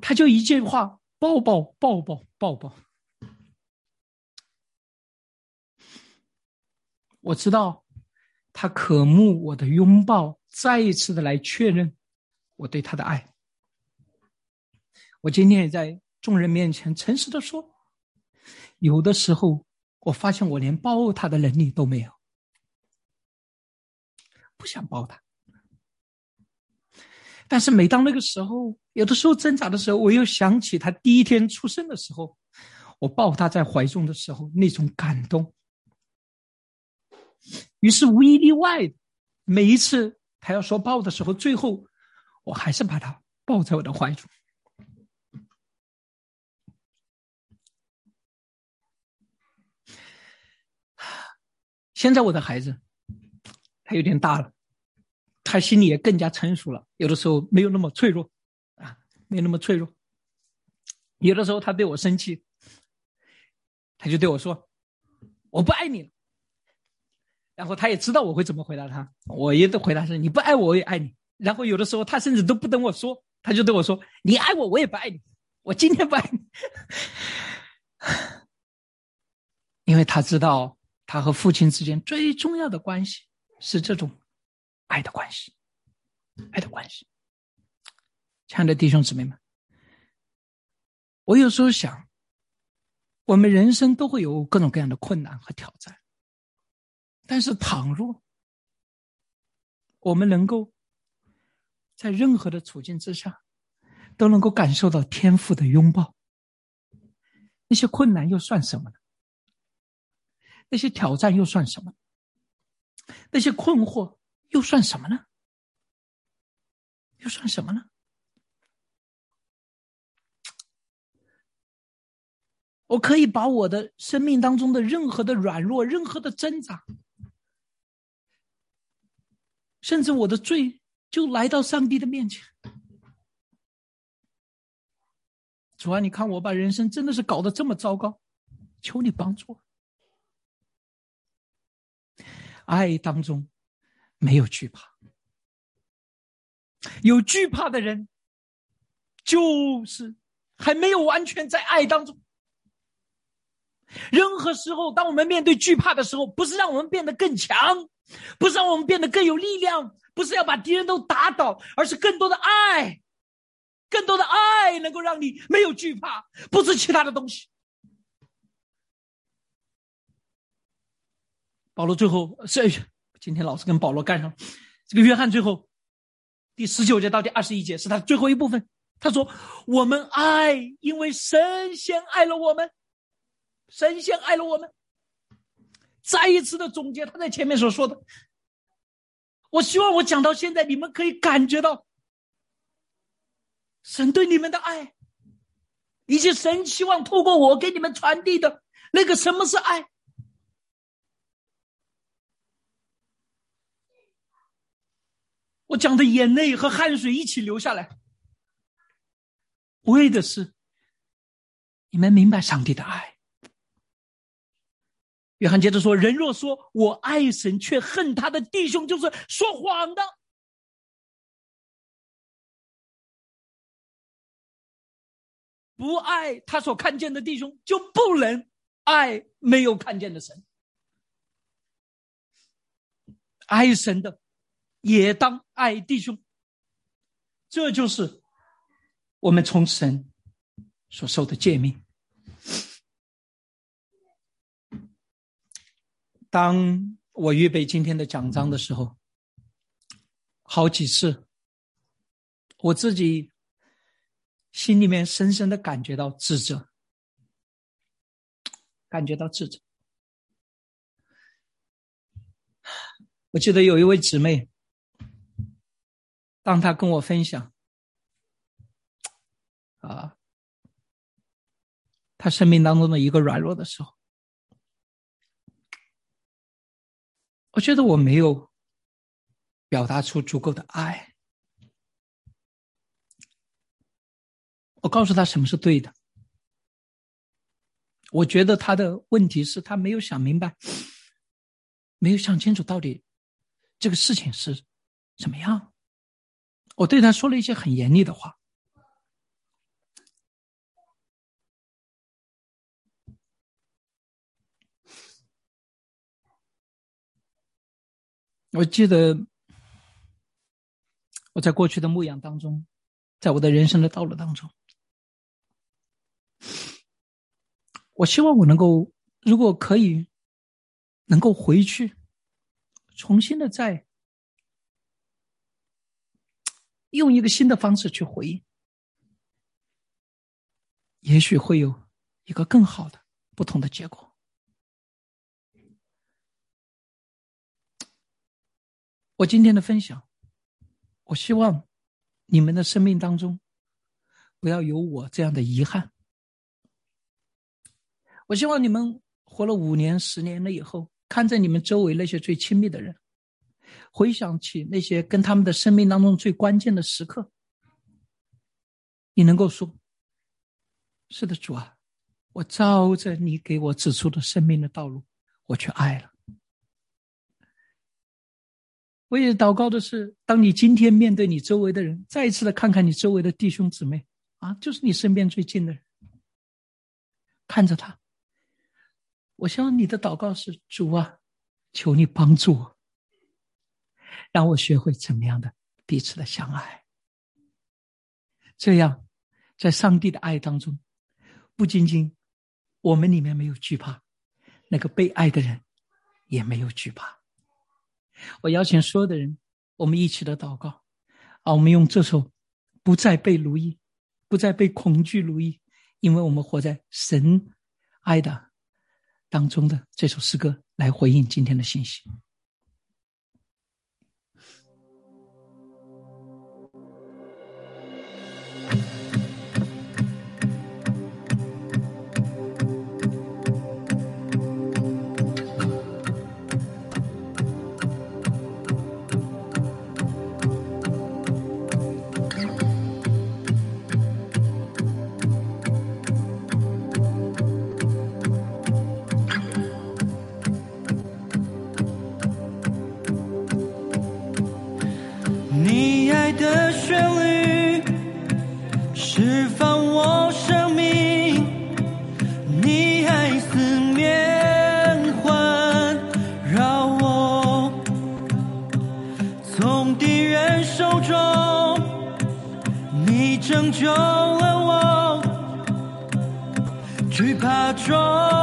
他就一句话。抱抱抱抱抱抱！我知道，他渴慕我的拥抱，再一次的来确认我对他的爱。我今天也在众人面前诚实的说，有的时候我发现我连抱他的能力都没有，不想抱他。但是每当那个时候，有的时候挣扎的时候，我又想起他第一天出生的时候，我抱他在怀中的时候那种感动。于是无一例外，每一次他要说抱的时候，最后我还是把他抱在我的怀中。现在我的孩子，他有点大了。他心里也更加成熟了，有的时候没有那么脆弱，啊，没有那么脆弱。有的时候他对我生气，他就对我说：“我不爱你了。”然后他也知道我会怎么回答他，我也的回答是：“你不爱我，我也爱你。”然后有的时候他甚至都不等我说，他就对我说：“你爱我，我也不爱你。我今天不爱你。” 因为他知道他和父亲之间最重要的关系是这种。爱的关系，爱的关系。亲爱的弟兄姊妹们，我有时候想，我们人生都会有各种各样的困难和挑战，但是倘若我们能够在任何的处境之下，都能够感受到天赋的拥抱，那些困难又算什么呢？那些挑战又算什么？那些困惑？又算什么呢？又算什么呢？我可以把我的生命当中的任何的软弱、任何的挣扎，甚至我的罪，就来到上帝的面前。主啊，你看我把人生真的是搞得这么糟糕，求你帮助。爱当中。没有惧怕，有惧怕的人，就是还没有完全在爱当中。任何时候，当我们面对惧怕的时候，不是让我们变得更强，不是让我们变得更有力量，不是要把敌人都打倒，而是更多的爱，更多的爱能够让你没有惧怕，不是其他的东西。保罗最后是。今天老师跟保罗干上了，这个约翰最后第十九节到第二十一节是他最后一部分。他说：“我们爱，因为神先爱了我们，神先爱了我们。”再一次的总结他在前面所说的。我希望我讲到现在，你们可以感觉到神对你们的爱，以及神希望透过我给你们传递的那个什么是爱。我讲的眼泪和汗水一起流下来，为的是你们明白上帝的爱。约翰接着说：“人若说我爱神，却恨他的弟兄，就是说谎的。不爱他所看见的弟兄，就不能爱没有看见的神。爱神的，也当爱弟兄。这就是我们从神所受的诫命。”当我预备今天的讲章的时候，好几次，我自己心里面深深的感觉到自责，感觉到自责。我记得有一位姊妹，当他跟我分享，啊，他生命当中的一个软弱的时候。我觉得我没有表达出足够的爱。我告诉他什么是对的。我觉得他的问题是他没有想明白，没有想清楚到底这个事情是怎么样。我对他说了一些很严厉的话。我记得我在过去的牧养当中，在我的人生的道路当中，我希望我能够，如果可以，能够回去，重新的再用一个新的方式去回应，也许会有一个更好的、不同的结果。我今天的分享，我希望你们的生命当中不要有我这样的遗憾。我希望你们活了五年、十年了以后，看着你们周围那些最亲密的人，回想起那些跟他们的生命当中最关键的时刻，你能够说：“是的，主啊，我照着你给我指出的生命的道路，我去爱了。”我也祷告的是，当你今天面对你周围的人，再一次的看看你周围的弟兄姊妹啊，就是你身边最近的人，看着他。我希望你的祷告是：主啊，求你帮助我，让我学会怎么样的彼此的相爱。这样，在上帝的爱当中，不仅仅我们里面没有惧怕，那个被爱的人也没有惧怕。我邀请所有的人，我们一起的祷告，啊，我们用这首不再被奴役，不再被恐惧奴役，因为我们活在神爱的当中的这首诗歌来回应今天的信息。救了我，惧怕中。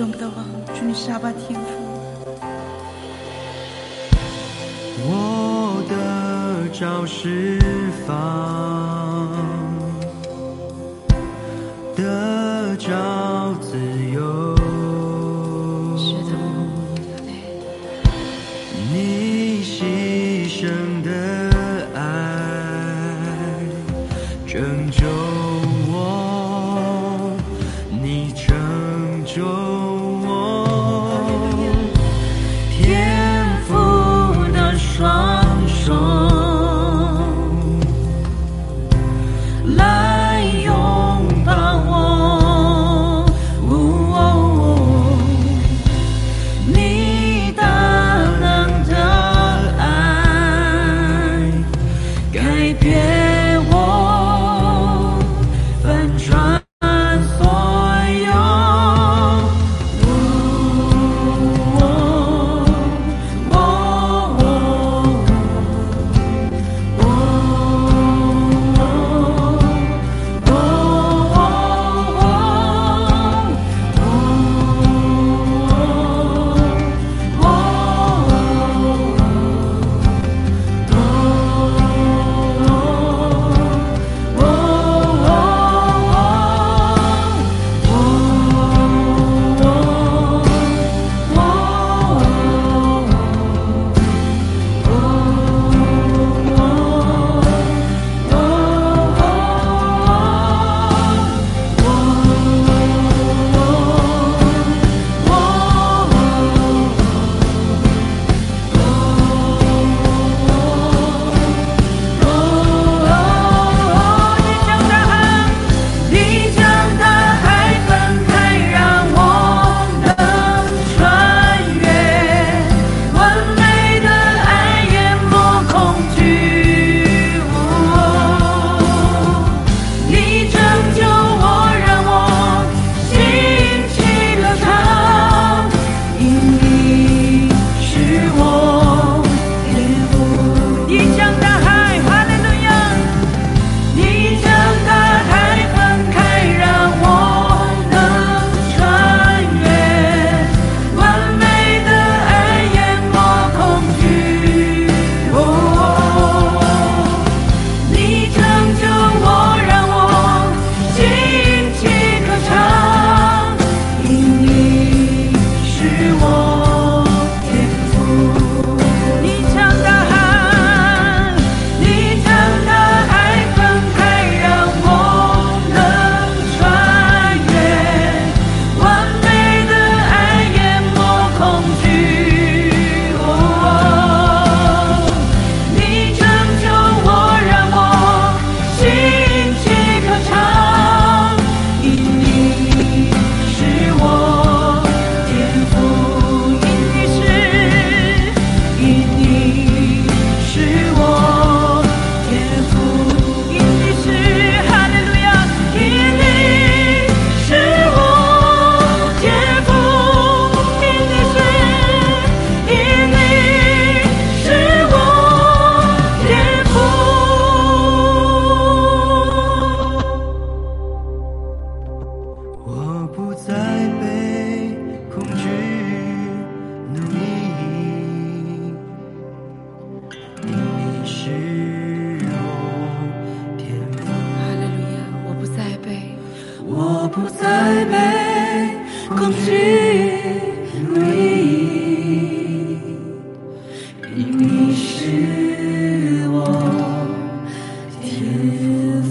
装不到啊！祝你沙巴天福。我的招式放。不再被恐惧奴役，你是我天赋。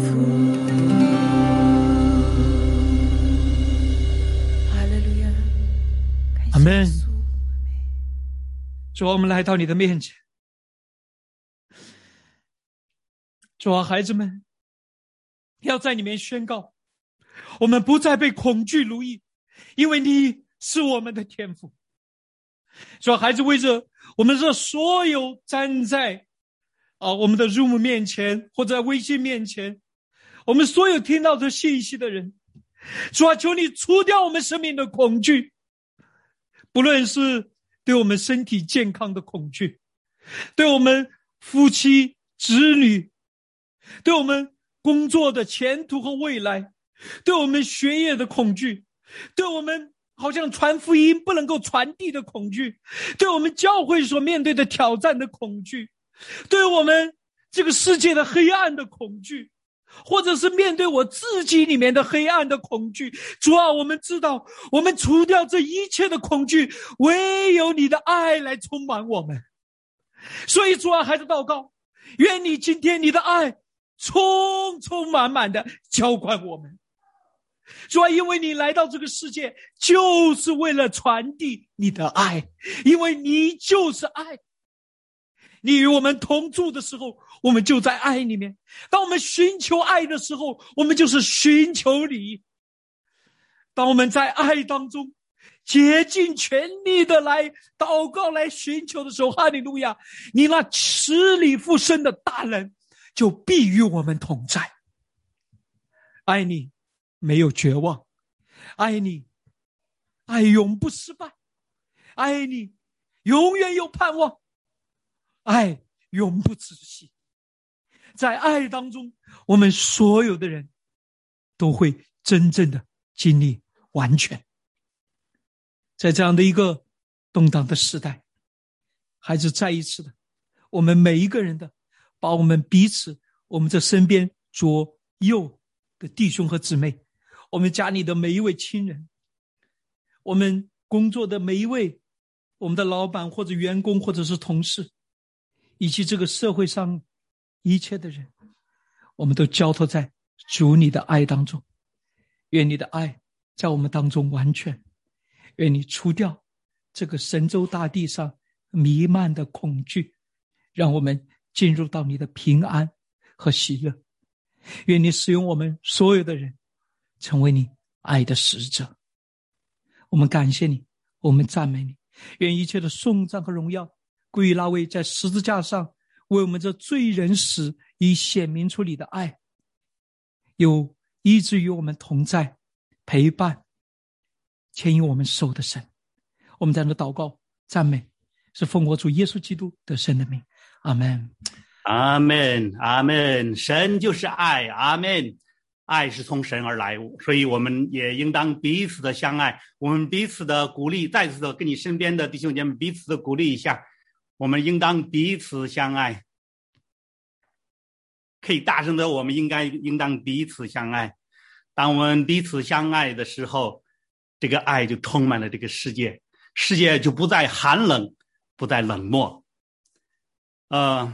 阿门。主，我们来到你的面前。主啊，孩子们，要在里面宣告。我们不再被恐惧奴役，因为你是我们的天赋。所以，孩子为着我们这所有站在啊我们的 Room 面前或者在微信面前，我们所有听到这信息的人，主啊，求你除掉我们生命的恐惧，不论是对我们身体健康的恐惧，对我们夫妻、子女，对我们工作的前途和未来，对我们学业的恐惧，对我们好像传福音不能够传递的恐惧，对我们教会所面对的挑战的恐惧，对我们这个世界的黑暗的恐惧。或者是面对我自己里面的黑暗的恐惧，主啊，我们知道，我们除掉这一切的恐惧，唯有你的爱来充满我们。所以，主啊，孩子祷告，愿你今天你的爱充充满满的浇灌我们。主啊，因为你来到这个世界，就是为了传递你的爱，因为你就是爱。你与我们同住的时候，我们就在爱里面；当我们寻求爱的时候，我们就是寻求你。当我们在爱当中竭尽全力的来祷告、来寻求的时候，哈利路亚！你那慈理复生的大人就必与我们同在。爱你，没有绝望；爱你，爱永不失败；爱你，永远有盼望。爱永不止息，在爱当中，我们所有的人都会真正的经历完全。在这样的一个动荡的时代，还是再一次的，我们每一个人的，把我们彼此，我们这身边左右的弟兄和姊妹，我们家里的每一位亲人，我们工作的每一位，我们的老板或者员工或者是同事。以及这个社会上一切的人，我们都交托在主你的爱当中。愿你的爱在我们当中完全。愿你除掉这个神州大地上弥漫的恐惧，让我们进入到你的平安和喜乐。愿你使用我们所有的人，成为你爱的使者。我们感谢你，我们赞美你。愿一切的颂赞和荣耀。归于那位在十字架上为我们这罪人死，以显明出你的爱，有一直与我们同在、陪伴、牵引我们手的神。我们在那祷告、赞美，是奉我主耶稣基督的圣的名。阿门。阿门，阿门。神就是爱，阿门。爱是从神而来，所以我们也应当彼此的相爱，我们彼此的鼓励。再次的跟你身边的弟兄姐妹彼此的鼓励一下。我们应当彼此相爱，可以大声的，我们应该应当彼此相爱。当我们彼此相爱的时候，这个爱就充满了这个世界，世界就不再寒冷，不再冷漠。呃，